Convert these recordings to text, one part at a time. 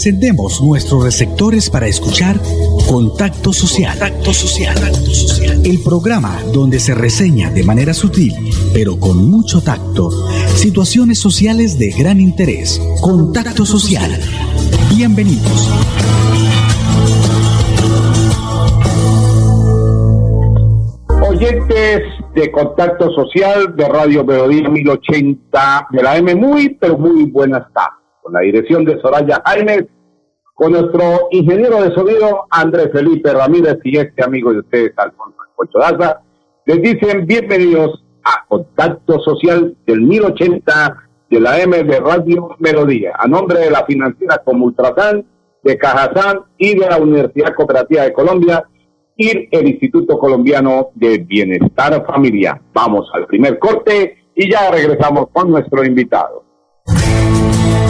encendemos nuestros receptores para escuchar Contacto Social. Contacto Social. El programa donde se reseña de manera sutil, pero con mucho tacto, situaciones sociales de gran interés. Contacto Social. Bienvenidos. Oyentes de Contacto Social de Radio Melodía 1080 de la M, muy, pero muy buenas tardes con la dirección de Soraya Jaime, con nuestro ingeniero de sonido Andrés Felipe Ramírez y este amigo de ustedes, Alfonso Alfonso Daza, les dicen bienvenidos a Contacto Social del 1080 de la M de Radio Melodía, a nombre de la financiera como Ultrasan, de Cajazán y de la Universidad Cooperativa de Colombia y el Instituto Colombiano de Bienestar Familiar. Vamos al primer corte y ya regresamos con nuestro invitado.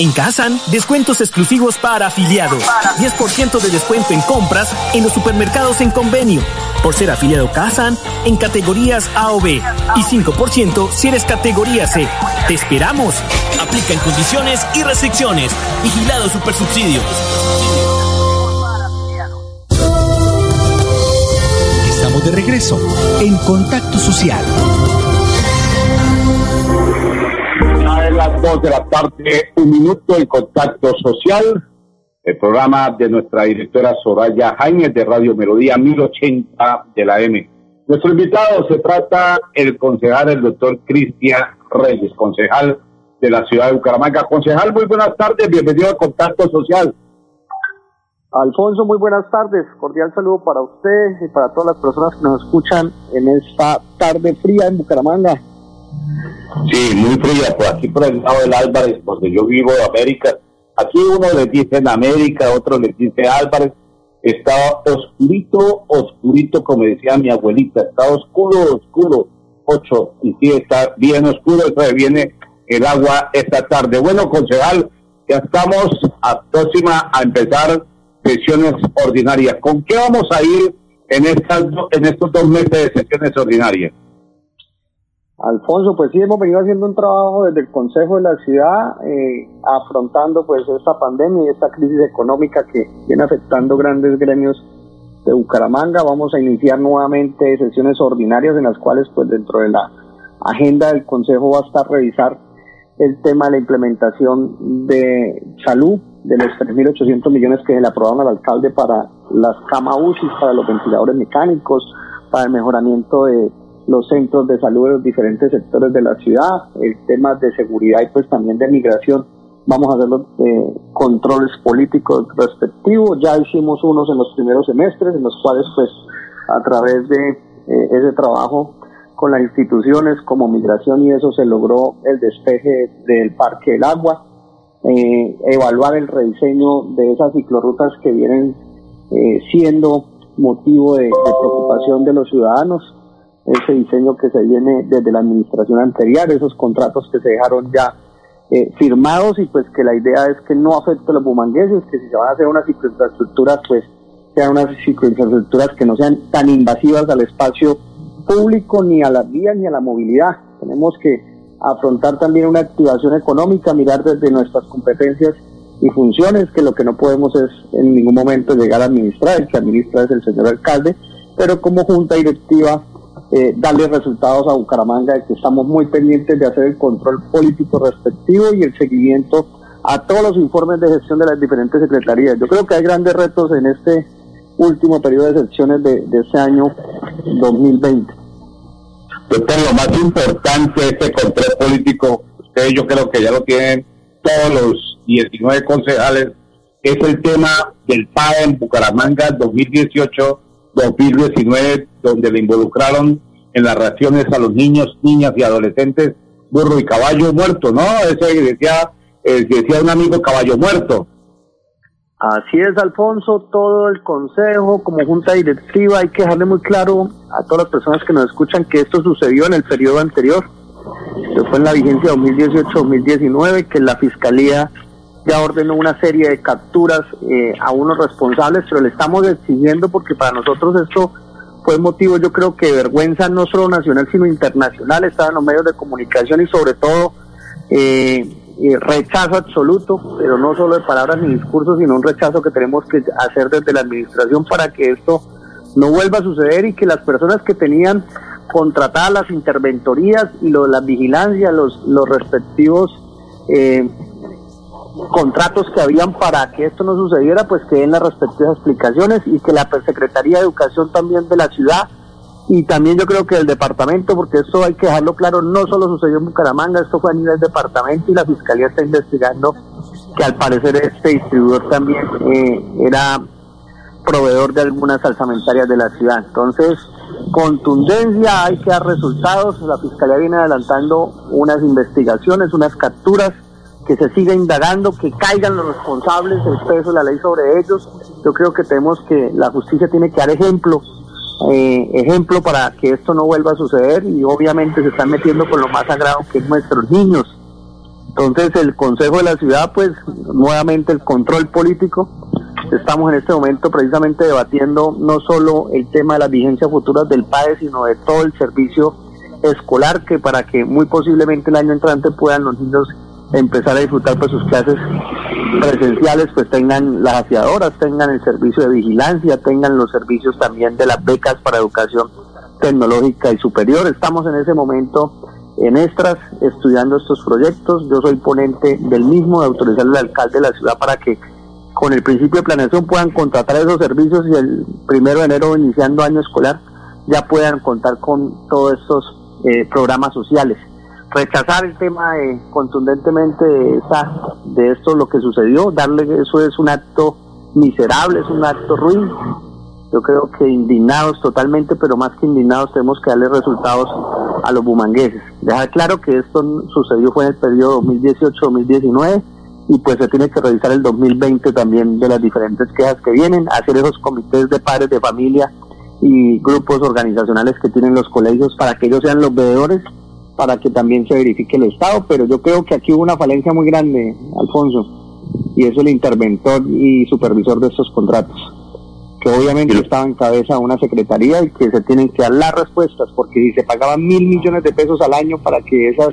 En Kazan, descuentos exclusivos para afiliados. 10% de descuento en compras en los supermercados en convenio. Por ser afiliado Kazan en categorías A o B. Y 5% si eres categoría C. ¡Te esperamos! Aplica en condiciones y restricciones. Vigilado Supersubsidio. Estamos de regreso en Contacto Social. Las dos de la tarde, un minuto en Contacto Social, el programa de nuestra directora Soraya Jaime de Radio Melodía 1080 de la M. Nuestro invitado se trata el concejal, el doctor Cristian Reyes, concejal de la ciudad de Bucaramanga. Concejal, muy buenas tardes, bienvenido a Contacto Social. Alfonso, muy buenas tardes. Cordial saludo para usted y para todas las personas que nos escuchan en esta tarde fría en Bucaramanga. Sí, muy fría, por aquí por el lado del Álvarez, donde yo vivo, América. Aquí uno le dice en América, otro le dice Álvarez. Está oscurito, oscurito, como decía mi abuelita. Está oscuro, oscuro. Ocho. Y sí, está bien oscuro. Eso viene el agua esta tarde. Bueno, concejal, ya estamos a próxima a empezar sesiones ordinarias. ¿Con qué vamos a ir en, estas, en estos dos meses de sesiones ordinarias? Alfonso, pues sí, hemos venido haciendo un trabajo desde el Consejo de la Ciudad, eh, afrontando pues esta pandemia y esta crisis económica que viene afectando grandes gremios de Bucaramanga. Vamos a iniciar nuevamente sesiones ordinarias en las cuales pues dentro de la agenda del Consejo va a estar revisar el tema de la implementación de salud, de los 3.800 millones que se le aprobaron al alcalde para las cama UCI, para los ventiladores mecánicos, para el mejoramiento de los centros de salud de los diferentes sectores de la ciudad, el tema de seguridad y pues también de migración. Vamos a hacer los eh, controles políticos respectivos. Ya hicimos unos en los primeros semestres, en los cuales pues a través de eh, ese trabajo con las instituciones como migración y eso se logró el despeje del Parque del Agua, eh, evaluar el rediseño de esas ciclorrutas que vienen eh, siendo motivo de, de preocupación de los ciudadanos, ese diseño que se viene desde la administración anterior, esos contratos que se dejaron ya eh, firmados y pues que la idea es que no afecte a los bumangueses, que si se van a hacer unas cicloinfraestructuras, pues sean unas cicloinfraestructuras que no sean tan invasivas al espacio público, ni a las vías, ni a la movilidad. Tenemos que afrontar también una activación económica, mirar desde nuestras competencias y funciones, que lo que no podemos es en ningún momento llegar a administrar, el que administra es el señor alcalde, pero como junta directiva eh, darle resultados a Bucaramanga, de que estamos muy pendientes de hacer el control político respectivo y el seguimiento a todos los informes de gestión de las diferentes secretarías. Yo creo que hay grandes retos en este último periodo de selecciones de, de este año 2020. Doctor, lo más importante de este control político, ustedes yo creo que ya lo tienen todos los 19 concejales, es el tema del PAE en Bucaramanga 2018-2019, donde le involucraron en las reacciones a los niños, niñas y adolescentes, burro y caballo muerto, ¿no? Eso decía, eh, decía un amigo caballo muerto. Así es, Alfonso, todo el consejo como junta directiva hay que dejarle muy claro a todas las personas que nos escuchan que esto sucedió en el periodo anterior, que fue en la vigencia 2018-2019, que la Fiscalía ya ordenó una serie de capturas eh, a unos responsables, pero le estamos exigiendo porque para nosotros esto fue motivo, yo creo que vergüenza no solo nacional, sino internacional, estaba en los medios de comunicación y sobre todo eh, eh, rechazo absoluto, pero no solo de palabras ni discursos, sino un rechazo que tenemos que hacer desde la administración para que esto no vuelva a suceder y que las personas que tenían contratadas las interventorías y lo, la vigilancia, los, los respectivos eh, contratos que habían para que esto no sucediera, pues que den las respectivas explicaciones y que la Secretaría de Educación también de la ciudad y también yo creo que el departamento, porque esto hay que dejarlo claro, no solo sucedió en Bucaramanga, esto fue a nivel departamento y la Fiscalía está investigando que al parecer este distribuidor también eh, era proveedor de algunas salsamentarias de la ciudad. Entonces, contundencia, hay que dar resultados, la Fiscalía viene adelantando unas investigaciones, unas capturas, que se siga indagando, que caigan los responsables, el peso de la ley sobre ellos. Yo creo que tenemos que, la justicia tiene que dar ejemplo, eh, ejemplo para que esto no vuelva a suceder y obviamente se están metiendo con lo más sagrado que es nuestros niños. Entonces el Consejo de la Ciudad, pues nuevamente el control político, estamos en este momento precisamente debatiendo no solo el tema de las vigencias futuras del PAE, sino de todo el servicio escolar que para que muy posiblemente el año entrante puedan los niños empezar a disfrutar pues sus clases presenciales, pues tengan las afiadoras, tengan el servicio de vigilancia, tengan los servicios también de las becas para educación tecnológica y superior. Estamos en ese momento en Estras estudiando estos proyectos. Yo soy ponente del mismo de autorizar al alcalde de la ciudad para que con el principio de planeación puedan contratar esos servicios y el primero de enero iniciando año escolar ya puedan contar con todos estos eh, programas sociales rechazar el tema de, contundentemente de, de esto lo que sucedió, darle eso es un acto miserable, es un acto ruin. Yo creo que indignados totalmente, pero más que indignados tenemos que darle resultados a los bumangueses. Dejar claro que esto sucedió fue en el periodo 2018-2019 y pues se tiene que revisar el 2020 también de las diferentes quejas que vienen, hacer esos comités de padres de familia y grupos organizacionales que tienen los colegios para que ellos sean los veedores para que también se verifique el Estado, pero yo creo que aquí hubo una falencia muy grande, Alfonso, y es el interventor y supervisor de estos contratos, que obviamente estaba en cabeza de una secretaría y que se tienen que dar las respuestas, porque si se pagaban mil millones de pesos al año para que esas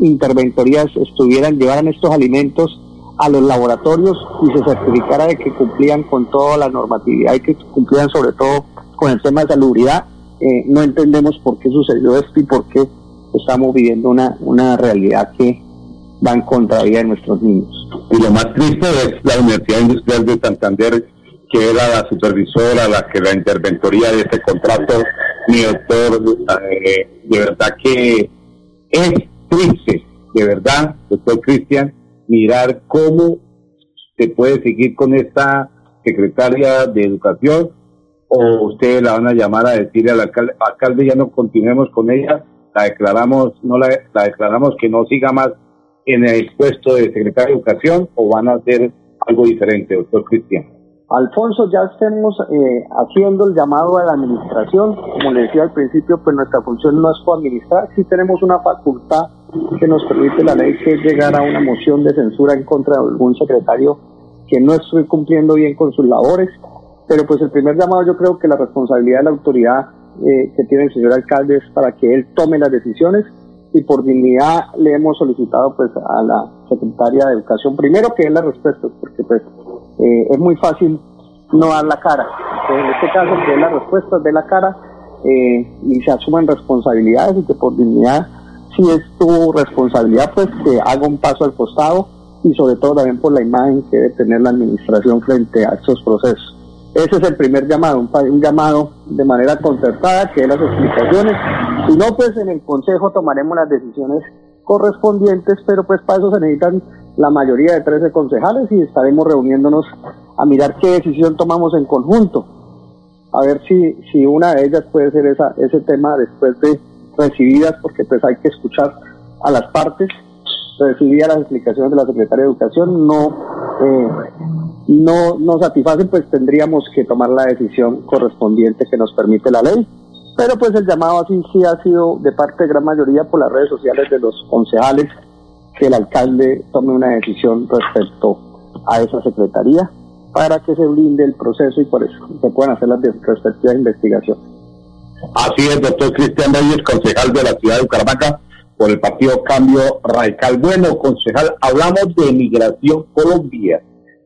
interventorías estuvieran, llevaran estos alimentos a los laboratorios y se certificara de que cumplían con toda la normatividad y que cumplían sobre todo con el tema de salubridad, eh, no entendemos por qué sucedió esto y por qué estamos viviendo una, una realidad que va en contravía de nuestros niños. Y lo más triste es la Universidad Industrial de Santander, que era la supervisora, la que la interventoría de este contrato, mi doctor, eh, de verdad que es triste, de verdad, doctor Cristian, mirar cómo se puede seguir con esta secretaria de Educación o ustedes la van a llamar a decirle al alcalde, alcalde ya no continuemos con ella la declaramos, no la, declaramos que no siga más en el puesto de secretario de Educación o van a hacer algo diferente, doctor Cristian? Alfonso, ya estemos eh, haciendo el llamado a la administración. Como le decía al principio, pues nuestra función no es administrar, sí tenemos una facultad que nos permite la ley que es llegar a una moción de censura en contra de algún secretario que no esté cumpliendo bien con sus labores. Pero pues el primer llamado yo creo que la responsabilidad de la autoridad eh, que tiene el señor alcalde es para que él tome las decisiones y por dignidad le hemos solicitado pues a la secretaria de educación primero que dé las respuestas porque pues eh, es muy fácil no dar la cara. En este caso que dé las respuestas dé la cara eh, y se asuman responsabilidades y que por dignidad si es tu responsabilidad pues que haga un paso al costado y sobre todo también por la imagen que debe tener la administración frente a estos procesos Ese es el primer llamado, un, llamado de manera concertada, que dé las explicaciones. Si no, pues en el Consejo tomaremos las decisiones correspondientes, pero pues para eso se necesitan la mayoría de 13 concejales y estaremos reuniéndonos a mirar qué decisión tomamos en conjunto. A ver si, si una de ellas puede ser esa, ese tema después de recibidas, porque pues hay que escuchar a las partes, recibir las explicaciones de la Secretaria de Educación, no, eh, no, no satisfacen, pues tendríamos que tomar la decisión correspondiente que nos permite la ley. Pero pues el llamado así sí ha sido de parte de gran mayoría por las redes sociales de los concejales que el alcalde tome una decisión respecto a esa secretaría para que se blinde el proceso y por eso se puedan hacer las respectivas investigaciones. Así es, doctor Cristian Reyes, concejal de la ciudad de Bucaramanga por el partido Cambio Radical. Bueno, concejal, hablamos de migración Colombia.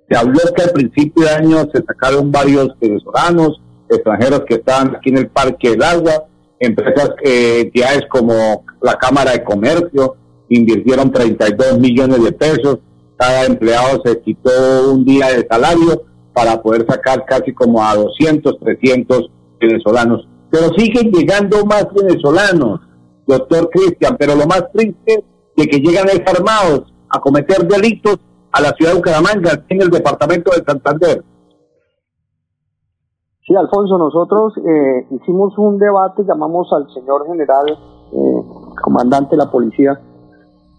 Se habló que al principio de año se sacaron varios venezolanos, extranjeros que estaban aquí en el Parque del Agua, empresas, eh, entidades como la Cámara de Comercio, invirtieron 32 millones de pesos, cada empleado se quitó un día de salario para poder sacar casi como a 200, 300 venezolanos. Pero siguen llegando más venezolanos, doctor Cristian, pero lo más triste de que llegan desarmados a cometer delitos a la ciudad de Bucaramanga, en el departamento de Santander. Sí, Alfonso, nosotros eh, hicimos un debate, llamamos al señor general, eh, comandante de la policía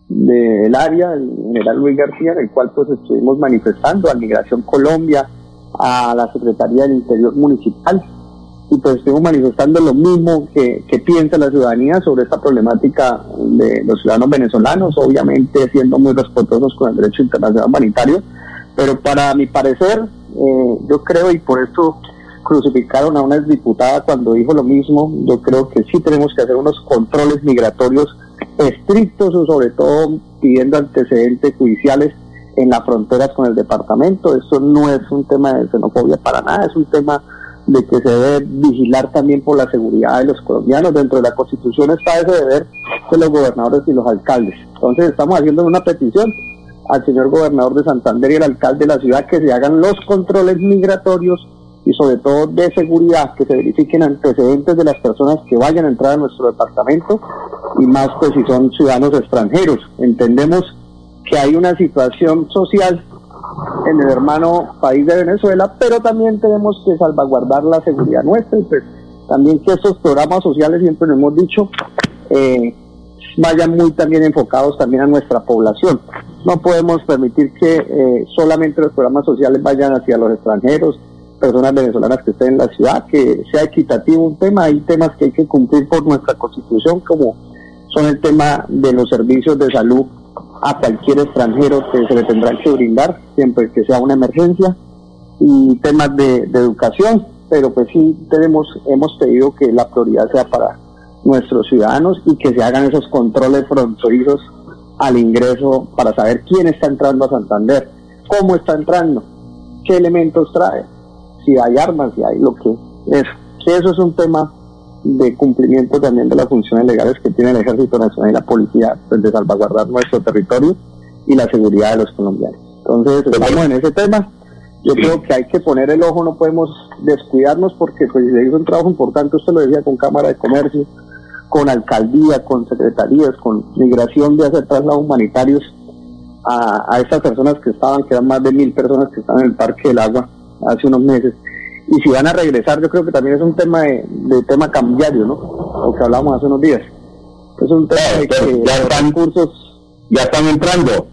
del área, el general Luis García, en el cual pues estuvimos manifestando a Migración Colombia, a la Secretaría del Interior Municipal, y pues estuvimos manifestando lo mismo que, que piensa la ciudadanía sobre esta problemática de los ciudadanos venezolanos, obviamente siendo muy respetuosos con el derecho internacional humanitario, pero para mi parecer, eh, yo creo, y por esto crucificaron a una exdiputada cuando dijo lo mismo. Yo creo que sí tenemos que hacer unos controles migratorios estrictos, sobre todo pidiendo antecedentes judiciales en las fronteras con el departamento. Eso no es un tema de xenofobia para nada, es un tema de que se debe vigilar también por la seguridad de los colombianos. Dentro de la Constitución está ese deber de los gobernadores y los alcaldes. Entonces estamos haciendo una petición al señor gobernador de Santander y al alcalde de la ciudad que se hagan los controles migratorios y sobre todo de seguridad, que se verifiquen antecedentes de las personas que vayan a entrar a nuestro departamento y más pues si son ciudadanos extranjeros. Entendemos que hay una situación social en el hermano país de Venezuela, pero también tenemos que salvaguardar la seguridad nuestra y pues también que estos programas sociales, siempre lo hemos dicho, eh, vayan muy también enfocados también a nuestra población. No podemos permitir que eh, solamente los programas sociales vayan hacia los extranjeros, personas venezolanas que estén en la ciudad, que sea equitativo un tema. Hay temas que hay que cumplir por nuestra constitución, como son el tema de los servicios de salud a cualquier extranjero que se le tendrá que brindar, siempre que sea una emergencia, y temas de, educación, pero pues sí tenemos, hemos pedido que la prioridad sea para nuestros ciudadanos y que se hagan esos controles fronterizos al ingreso para saber quién está entrando a Santander, cómo está entrando, qué elementos trae si hay armas, si hay lo que es. Eso es un tema de cumplimiento también de las funciones legales que tiene el Ejército Nacional y la Policía pues, de salvaguardar nuestro territorio y la seguridad de los colombianos. Entonces, estamos en ese tema. Yo creo que hay que poner el ojo, no podemos descuidarnos porque pues se hizo un trabajo importante, usted lo decía, con Cámara de Comercio, con alcaldía, con secretarías, con migración de hacer traslados humanitarios a, a estas personas que estaban, que eran más de mil personas que estaban en el Parque del Agua, hace unos meses. Y si van a regresar, yo creo que también es un tema de, tema cambiario, ¿no? Lo que hablamos hace unos días. Es un tema de que ya están cursos ya están entrando.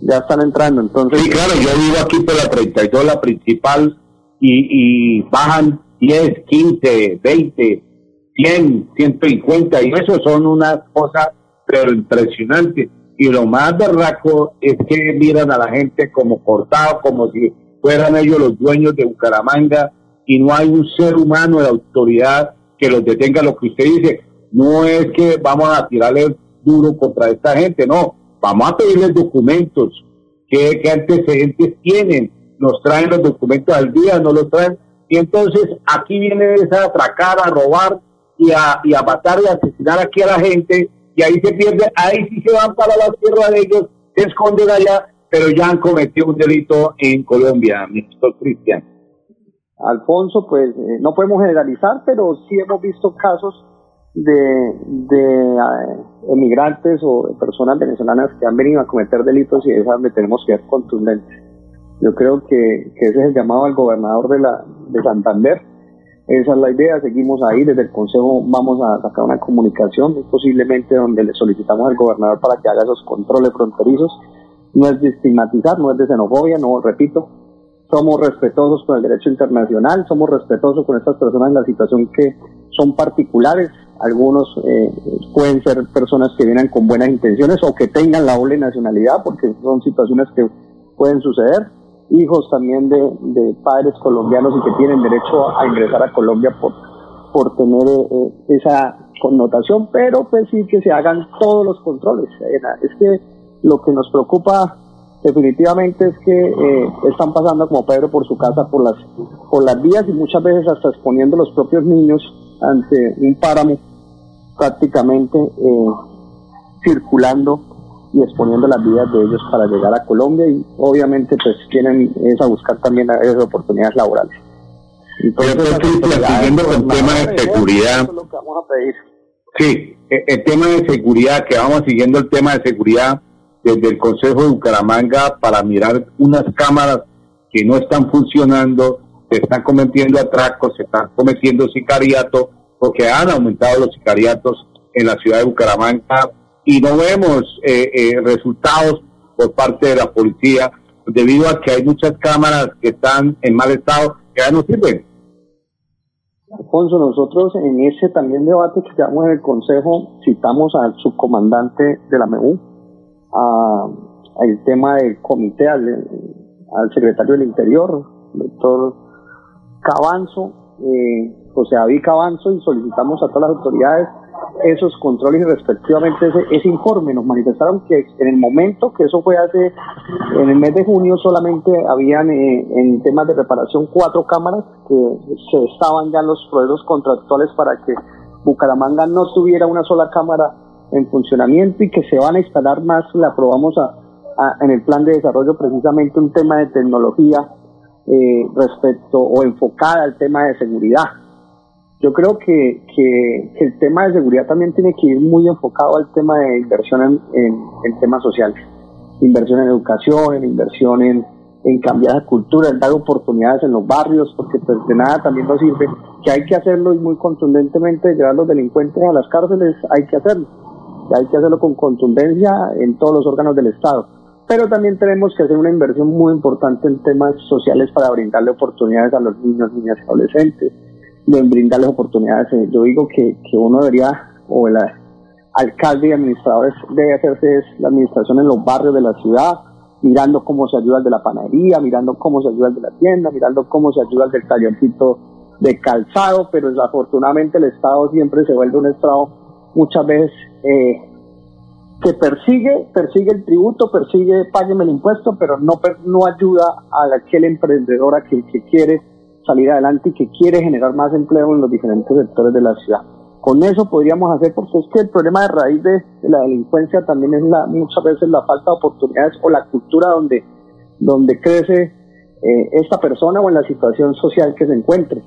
Ya están entrando, entonces. Sí, claro, yo vivo aquí por la 32, la principal, y, y bajan 10, 15, 20, 100, 150, y eso son unas cosas pero impresionantes. Y lo más berraco es que miran a la gente como cortado, como si fueran ellos los dueños de Bucaramanga y no hay un ser humano de autoridad que los detenga. Lo que usted dice, no es que vamos a tirarle duro contra esta gente, no, vamos a pedirles documentos, qué, antecedentes tienen, nos traen los documentos al día, no los traen, y entonces aquí viene esa atracar, a robar y a, y a matar y a asesinar aquí a la gente, y ahí se pierde, ahí sí se van para la tierra de ellos, se esconden allá pero ya han cometido un delito en Colombia, Mr. Cristian. Alfonso, pues eh, no podemos generalizar, pero sí hemos visto casos de, de eh, emigrantes o personas venezolanas que han venido a cometer delitos y es donde tenemos que ser contundentes. Yo creo que, que ese es el llamado al gobernador de, la, de Santander. Esa es la idea, seguimos ahí, desde el Consejo vamos a sacar una comunicación, posiblemente donde le solicitamos al gobernador para que haga esos controles fronterizos. No es de estigmatizar, no es de xenofobia, no, repito, somos respetuosos con el derecho internacional, somos respetuosos con estas personas en la situación que son particulares. Algunos eh, pueden ser personas que vienen con buenas intenciones o que tengan la doble nacionalidad, porque son situaciones que pueden suceder. Hijos también de, padres colombianos y que tienen derecho a ingresar a Colombia por, por tener eh, esa connotación, pero pues sí que se hagan todos los controles. Es que lo que nos preocupa definitivamente es que eh, están pasando como Pedro por su casa por las por las vías y muchas veces hasta exponiendo los propios niños ante un páramo prácticamente eh, circulando y exponiendo las vidas de ellos para llegar a Colombia y obviamente pues tienen es a buscar también esas oportunidades laborales. Entonces, siguiendo el tema de seguridad. es lo que vamos a pedir. Sí, e, el tema de seguridad, que vamos siguiendo el tema de seguridad desde el Consejo de Bucaramanga para mirar unas cámaras que no están funcionando, se están cometiendo atracos, se están cometiendo sicariato, porque han aumentado los sicariatos en la ciudad de Bucaramanga y no vemos eh, eh, resultados por parte de la policía debido a que hay muchas cámaras que están en mal estado que ya no sirven. Alfonso, nosotros en ese también debate que llevamos en el Consejo citamos al subcomandante de la MEU, al tema del comité, al, secretario del Interior, doctor Cabanzo, eh, José David Cabanzo, y solicitamos a todas las autoridades esos controles y respectivamente ese, informe. Nos manifestaron que en el momento que eso fue hace, en el mes de junio solamente habían eh, en temas de reparación cuatro cámaras que se estaban ya los proveedores contractuales para que Bucaramanga no tuviera una sola cámara en funcionamiento y que se van a instalar más, le aprobamos a, en el plan de desarrollo precisamente un tema de tecnología eh, respecto o enfocada al tema de seguridad. Yo creo que, que, el tema de seguridad también tiene que ir muy enfocado al tema de inversión en, en, temas sociales, inversión en educación, en inversión en, en cambiar la cultura, en dar oportunidades en los barrios, porque pues de nada también nos sirve, que hay que hacerlo y muy contundentemente llevar a los delincuentes a las cárceles, hay que hacerlo hay que hacerlo con contundencia en todos los órganos del Estado. Pero también tenemos que hacer una inversión muy importante en temas sociales para brindarle oportunidades a los niños, niñas y adolescentes, en brindarles oportunidades. Eh, yo digo que, que uno debería, o el alcalde y administradores debe hacerse la administración en los barrios de la ciudad, mirando cómo se ayuda el de la panadería, mirando cómo se ayuda el de la tienda, mirando cómo se ayuda el del tallercito de calzado, pero desafortunadamente el Estado siempre se vuelve un Estado muchas veces eh, que persigue, persigue el tributo, persigue, págueme el impuesto, pero no, no ayuda a aquel emprendedor, a aquel que quiere salir adelante y que quiere generar más empleo en los diferentes sectores de la ciudad. Con eso podríamos hacer, porque es que el problema de raíz de, la delincuencia también es la, muchas veces la falta de oportunidades o la cultura donde, donde crece eh, esta persona o en la situación social que se encuentre.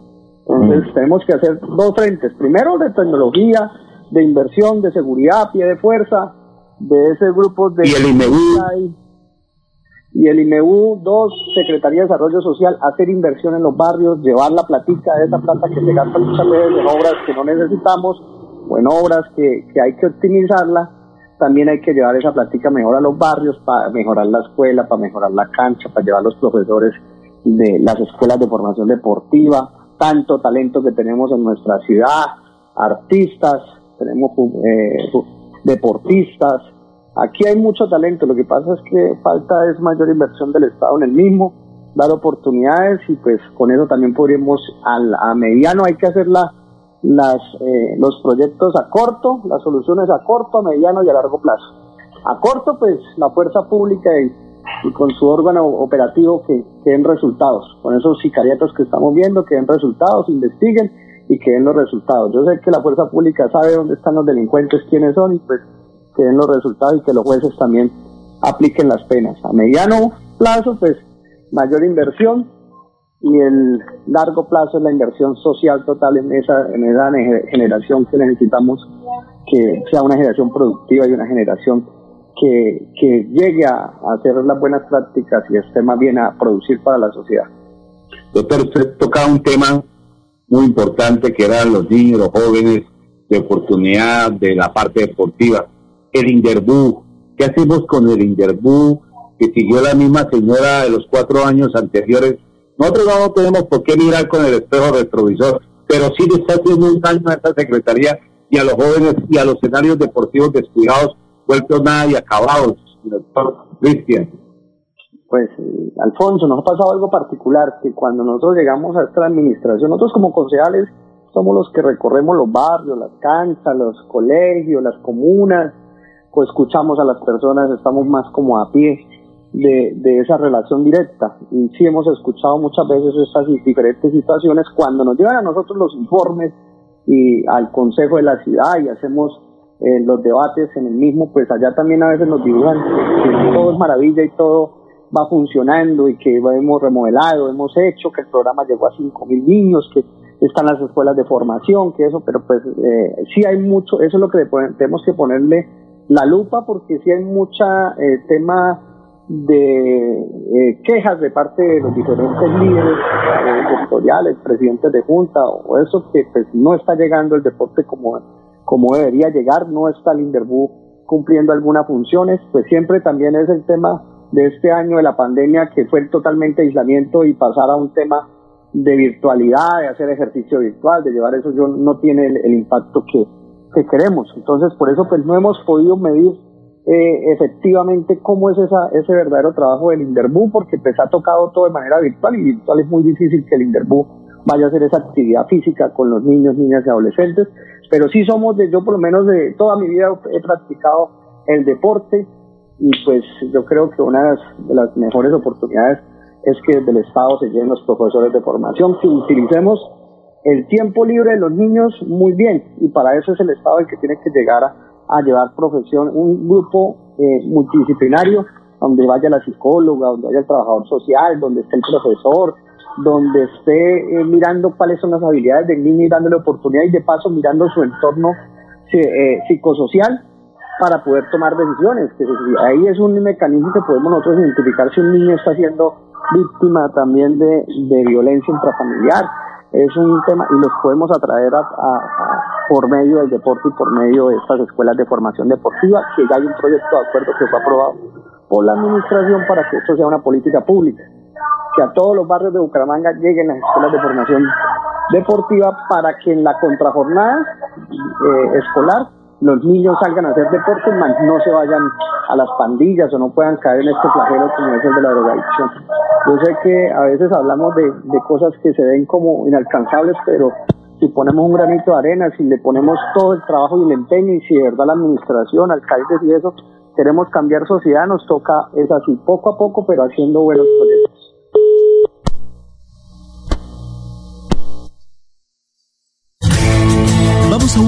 Entonces tenemos que hacer dos frentes. Primero de tecnología, de inversión, de seguridad, pie de fuerza, de ese grupo de... Y el IMEU. Y el IMEU, dos, Secretaría de Desarrollo Social, hacer inversión en los barrios, llevar la platica de esa plata que se gasta muchas veces en obras que no necesitamos o en obras que, que hay que optimizarla, también hay que llevar esa platica mejor a los barrios para mejorar la escuela, para mejorar la cancha, para llevar los profesores de las escuelas de formación deportiva, tanto talento que tenemos en nuestra ciudad, artistas, tenemos eh, deportistas. Aquí hay mucho talento, lo que pasa es que falta es mayor inversión del Estado en el mismo, dar oportunidades y pues con eso también podríamos, a, mediano hay que hacer las, eh, los proyectos a corto, las soluciones a corto, a mediano y a largo plazo. A corto pues la fuerza pública y, y con su órgano operativo que, que den resultados, con esos sicariatos que estamos viendo, que den resultados, investiguen y que den los resultados. Yo sé que la fuerza pública sabe dónde están los delincuentes, quiénes son, y pues que den los resultados y que los jueces también apliquen las penas. A mediano plazo, pues mayor inversión y el largo plazo es la inversión social total en esa, en esa generación que necesitamos que sea una generación productiva y una generación que, que llegue a, hacer las buenas prácticas y esté más bien a producir para la sociedad. Doctor, usted tocaba un tema muy importante que eran los niños, los jóvenes de oportunidad de la parte deportiva. El Inderbú, ¿qué hacemos con el Inderbú que siguió la misma señora de los cuatro años anteriores? Nosotros no tenemos por qué mirar con el espejo retrovisor, pero sí le está haciendo un daño a esta secretaría y a los jóvenes y a los escenarios deportivos descuidados, vueltos nada y acabados, Cristian. Pues, eh, Alfonso, nos ha pasado algo particular, que cuando nosotros llegamos a esta administración, nosotros como concejales somos los que recorremos los barrios, las canchas, los colegios, las comunas, pues escuchamos a las personas, estamos más como a pie de, de esa relación directa. Y sí hemos escuchado muchas veces estas diferentes situaciones. Cuando nos llegan a nosotros los informes y al Consejo de la Ciudad y hacemos eh, los debates en el mismo, pues allá también a veces nos dibujan que todo es maravilla y todo va funcionando y que hemos remodelado, hemos hecho, que el programa llegó a 5.000 niños, que están las escuelas de formación, que eso, pero pues eh, sí hay mucho, eso es lo que tenemos que ponerle la lupa porque sí hay mucha eh, tema de eh, quejas de parte de los diferentes líderes eh, sectoriales, presidentes de junta o eso que pues no está llegando el deporte como, como debería llegar, no está el cumpliendo algunas funciones, pues siempre también es el tema de este año de la pandemia que fue el totalmente aislamiento y pasar a un tema de virtualidad, de hacer ejercicio virtual, de llevar eso, yo no tiene el, impacto que, que, queremos. Entonces, por eso pues no hemos podido medir eh, efectivamente cómo es esa, ese verdadero trabajo del Inderbú, porque pues ha tocado todo de manera virtual y virtual es muy difícil que el Inderbú vaya a hacer esa actividad física con los niños, niñas y adolescentes, pero sí somos de, yo por lo menos de toda mi vida he practicado el deporte, y pues yo creo que una de las mejores oportunidades es que desde el Estado se lleven los profesores de formación, que utilicemos el tiempo libre de los niños muy bien y para eso es el Estado el que tiene que llegar a, llevar profesión, un grupo eh, multidisciplinario donde vaya la psicóloga, donde vaya el trabajador social, donde esté el profesor, donde esté eh, mirando cuáles son las habilidades del niño y dándole oportunidad y de paso mirando su entorno eh, psicosocial para poder tomar decisiones. Ahí es un mecanismo que podemos nosotros identificar si un niño está siendo víctima también de, de violencia intrafamiliar. Es un tema y los podemos atraer a, por medio del deporte y por medio de estas escuelas de formación deportiva, que ya hay un proyecto de acuerdo que fue aprobado por la administración para que esto sea una política pública. Que a todos los barrios de Bucaramanga lleguen las escuelas de formación deportiva para que en la contrajornada eh, escolar los niños salgan a hacer deporte, no se vayan a las pandillas o no puedan caer en este flagelo como es el de la drogadicción. Yo sé que a veces hablamos de, de cosas que se ven como inalcanzables, pero si ponemos un granito de arena, si le ponemos todo el trabajo y el empeño y si de verdad la administración, alcaldes y eso, queremos cambiar sociedad, nos toca, es así, poco a poco, pero haciendo buenos proyectos.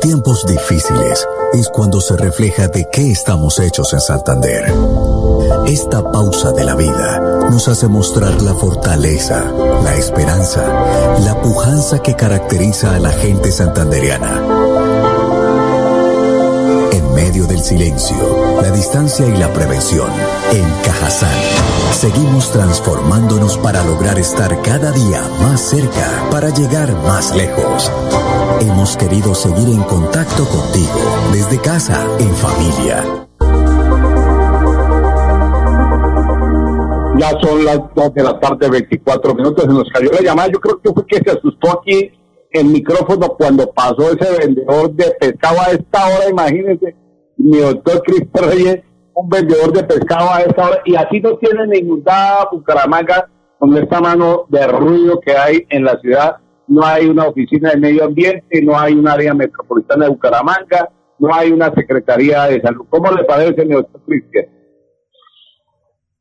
Tiempos difíciles es cuando se refleja de qué estamos hechos en Santander. Esta pausa de la vida nos hace mostrar la fortaleza, la esperanza, la pujanza que caracteriza a la gente medio del silencio, la distancia y la prevención, en Cajazán, seguimos transformándonos para lograr estar cada día más cerca, para llegar más lejos. Hemos querido seguir en contacto contigo, desde casa, en familia. Ya son las 2 de la tarde, 24 minutos, se nos cayó la llamada. Yo creo que fue que se asustó aquí el micrófono cuando pasó ese vendedor de pescado a esta hora, imagínense, mi doctor Cristo Reyes, un vendedor de pescado a esta hora, y así no tiene ninguna Bucaramanga con esta mano de ruido que hay en la ciudad. No hay una oficina de medio ambiente, no hay un área metropolitana de Bucaramanga, no hay una secretaría de salud. ¿Cómo le parece, mi doctor Cristian?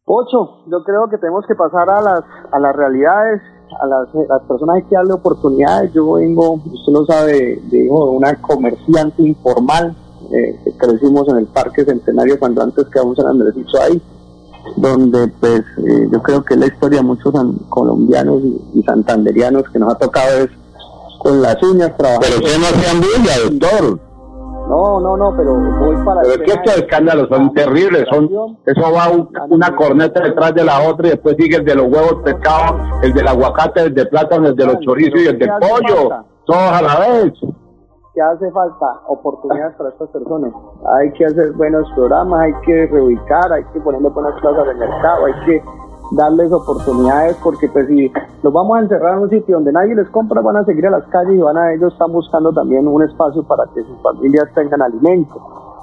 Ocho, yo creo que tenemos que pasar a las, a las realidades a las, personas hay que darle oportunidades. Yo vengo, usted lo sabe, de, de una comerciante informal. Eh, crecimos en el Parque Centenario cuando antes quedamos en Andresito ahí, donde pues eh, yo creo que la historia de muchos colombianos y, santanderianos que nos ha tocado es con las uñas trabajar. Pero usted no doctor. No, no, no, pero voy para... Pero es que estos escándalos son terribles, son eso va una corneta detrás de la otra y después sigue el de los huevos pescados, el del aguacate, el de plátano, el de los chorizos y el del pollo, todos a la vez. ¿Qué hace falta? Oportunidades para estas personas. Hay que hacer buenos programas, hay que reubicar, hay que ponerle buenas plazas de mercado, hay que darles oportunidades porque pues si los vamos a encerrar en un sitio donde nadie les compra van a seguir a las calles y van a ellos están buscando también un espacio para que sus familias tengan alimento.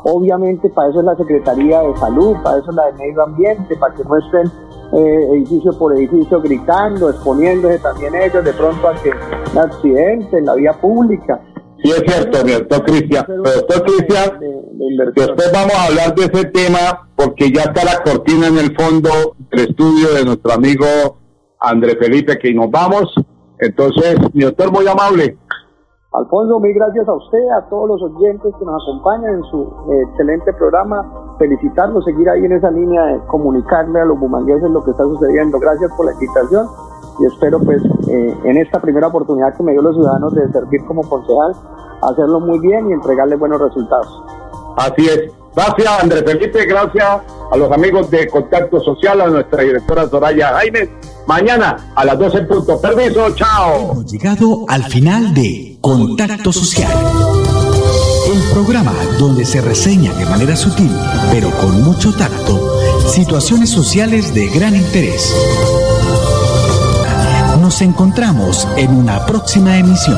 Obviamente para eso es la Secretaría de Salud para eso es la de Medio Ambiente para que no estén eh, edificio por edificio gritando exponiéndose también ellos de pronto a que un accidente en la vía pública Sí, es cierto, doctor Cristian. doctor Cristian, después vamos a hablar de ese tema porque ya está la cortina en el fondo del estudio de nuestro amigo André Felipe, que nos vamos. Entonces, mi doctor, muy amable. Alfonso, mil gracias a usted, a todos los oyentes que nos acompañan en su eh, excelente programa. Felicitarlos, seguir ahí en esa línea de comunicarle a los bumangueses lo que está sucediendo. Gracias por la invitación y espero pues eh, en esta primera oportunidad que me dio los ciudadanos de servir como concejal, hacerlo muy bien y entregarle buenos resultados. Así es. Gracias Andrés Felipe, gracias a los amigos de Contacto Social, a nuestra directora Soraya Jaime. Mañana a las 12 punto. Permiso, chao. Hemos llegado al final de Contacto Social. El programa donde se reseña de manera sutil, pero con mucho tacto, situaciones sociales de gran interés. Nos encontramos en una próxima emisión.